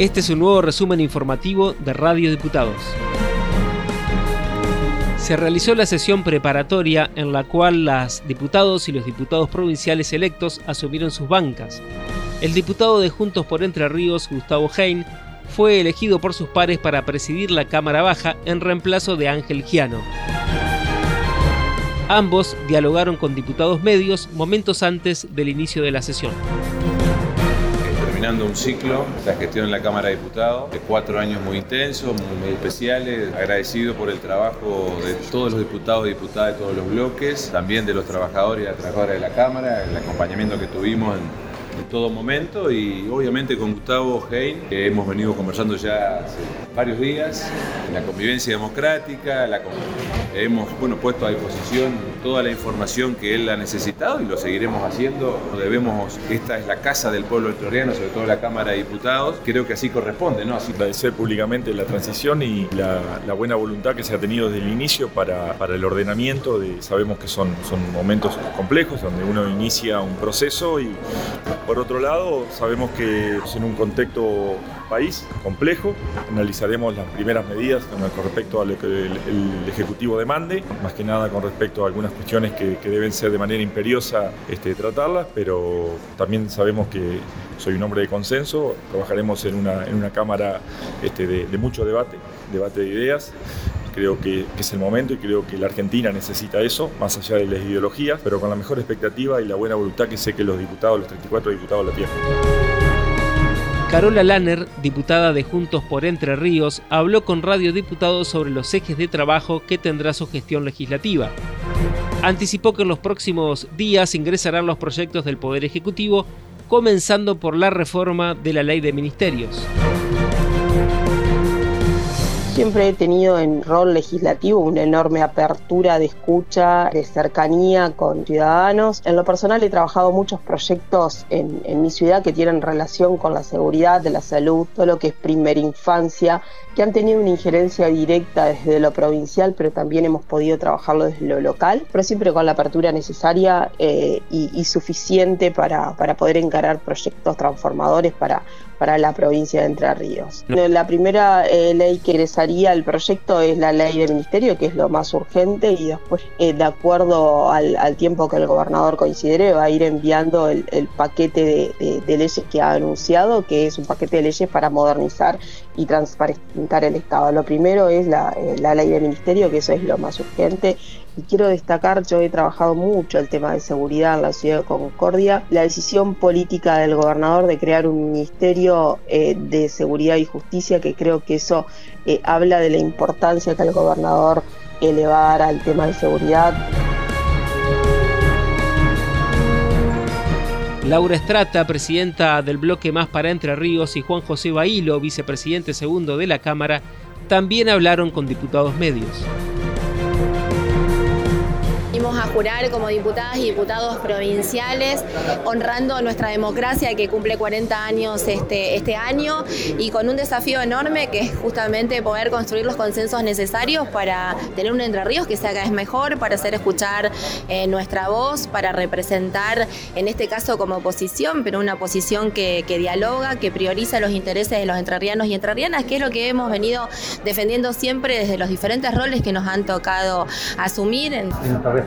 Este es un nuevo resumen informativo de Radio Diputados. Se realizó la sesión preparatoria en la cual las diputados y los diputados provinciales electos asumieron sus bancas. El diputado de Juntos por Entre Ríos, Gustavo Hein, fue elegido por sus pares para presidir la Cámara Baja en reemplazo de Ángel Giano. Ambos dialogaron con diputados medios momentos antes del inicio de la sesión terminando un ciclo, la gestión en la Cámara de Diputados, de cuatro años muy intensos, muy especiales, agradecido por el trabajo de todos los diputados y diputadas de todos los bloques, también de los trabajadores y las trabajadoras de la Cámara, el acompañamiento que tuvimos en en todo momento y obviamente con Gustavo Hein, que hemos venido conversando ya hace varios días, en la convivencia democrática, hemos bueno, puesto a disposición toda la información que él ha necesitado y lo seguiremos haciendo. Debemos, esta es la casa del pueblo electorano, sobre todo la Cámara de Diputados, creo que así corresponde, ¿no? Así... Agradecer públicamente la transición y la, buena voluntad que se ha tenido desde el inicio para, para el ordenamiento. De, sabemos que son, son momentos complejos donde uno inicia un proceso y por otro lado, sabemos que en un contexto país complejo. Analizaremos las primeras medidas con respecto a lo que el, Ejecutivo demande, más que nada con respecto a algunas cuestiones que, deben ser de manera imperiosa este, tratarlas, pero también sabemos que soy un hombre de consenso, trabajaremos en una, en una cámara este, de mucho debate, debate de ideas Creo que, es el momento y creo que la Argentina necesita eso, más allá de las ideologías, pero con la mejor expectativa y la buena voluntad que sé que los diputados, los 34 diputados la tienen. Carola Lanner, diputada de Juntos por Entre Ríos, habló con Radio Diputados sobre los ejes de trabajo que tendrá su gestión legislativa. Anticipó que en los próximos días ingresarán los proyectos del Poder Ejecutivo, comenzando por la reforma de la ley de ministerios. Siempre he tenido en rol legislativo una enorme apertura de escucha, de cercanía con ciudadanos. En lo personal he trabajado muchos proyectos en, mi ciudad que tienen relación con la seguridad, de la salud, todo lo que es primera infancia, que han tenido una injerencia directa desde lo provincial, pero también hemos podido trabajarlo desde lo local, pero siempre con la apertura necesaria eh, y, suficiente para, para poder encarar proyectos transformadores para, para la provincia de Entre Ríos. La primera eh, ley que ingresaría al proyecto es la ley del ministerio, que es lo más urgente, y después, eh, de acuerdo al, tiempo que el gobernador considere, va a ir enviando el, paquete de, leyes que ha anunciado, que es un paquete de leyes para modernizar y transparentar el Estado. Lo primero es la, eh, la ley del ministerio, que eso es lo más urgente, y quiero destacar, yo he trabajado mucho el tema de seguridad en la ciudad de Concordia, la decisión política del gobernador de crear un ministerio eh, de seguridad y justicia, que creo que eso eh, habla de la importancia que el gobernador elevar al tema de seguridad. Laura Estrata, presidenta del bloque Más para Entre Ríos, y Juan José Bailo, vicepresidente segundo de la Cámara, también hablaron con diputados medios a jurar como diputadas y diputados provinciales, honrando nuestra democracia que cumple 40 años este, este año y con un desafío enorme que es justamente poder construir los consensos necesarios para tener un Entre Ríos que sea cada vez mejor, para hacer escuchar eh, nuestra voz, para representar, en este caso como oposición, pero una oposición que, dialoga, que prioriza los intereses de los entrerrianos y entrerrianas, que es lo que hemos venido defendiendo siempre desde los diferentes roles que nos han tocado asumir. En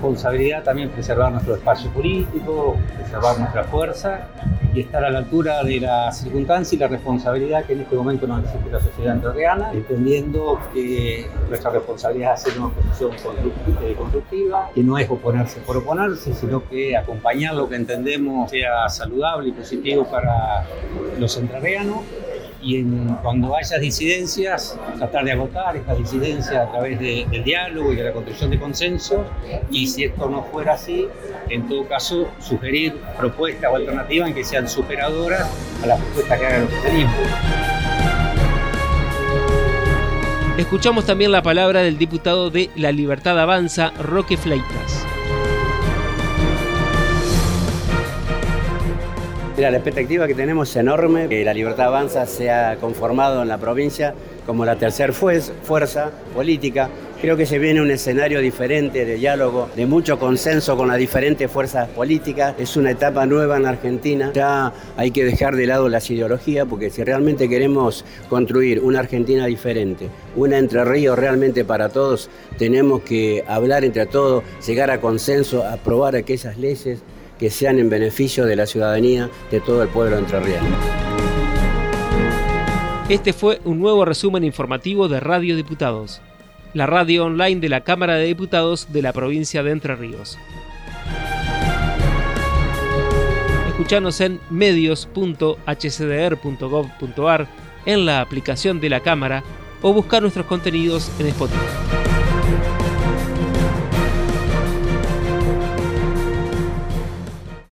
responsabilidad también preservar nuestro espacio político, preservar nuestra fuerza y estar a la altura de la circunstancia y la responsabilidad que en este momento nos exige la sociedad entrerriana, entendiendo que nuestra responsabilidad es hacer una oposición eh, constructiva, que no es oponerse por oponerse, sino que acompañar lo que entendemos sea saludable y positivo para los entrerrianos y en, cuando haya disidencias, tratar de agotar estas disidencias a través del diálogo y de la construcción de consensos. Y si esto no fuera así, en todo caso, sugerir propuestas o alternativas en que sean superadoras a las propuestas que hagan los tenemos. Escuchamos también la palabra del diputado de La Libertad Avanza, Roque Fleitas. la expectativa que tenemos es enorme, que la Libertad Avanza sea conformado en la provincia como la tercera fuerza política Creo que se viene un escenario diferente de diálogo, de mucho consenso con las diferentes fuerzas políticas. Es una etapa nueva en Argentina. Ya hay que dejar de lado las ideologías porque si realmente queremos construir una Argentina diferente, una Entre Ríos realmente para todos, tenemos que hablar entre todos, llegar a consenso, aprobar aquellas leyes que sean en beneficio de la ciudadanía de todo el pueblo entrerriano. Este fue un nuevo resumen informativo de Radio Diputados la radio online de la Cámara de Diputados de la provincia de Entre Ríos. Escuchanos en medios.hcdr.gov.ar, en la aplicación de la Cámara o buscar nuestros contenidos en Spotify.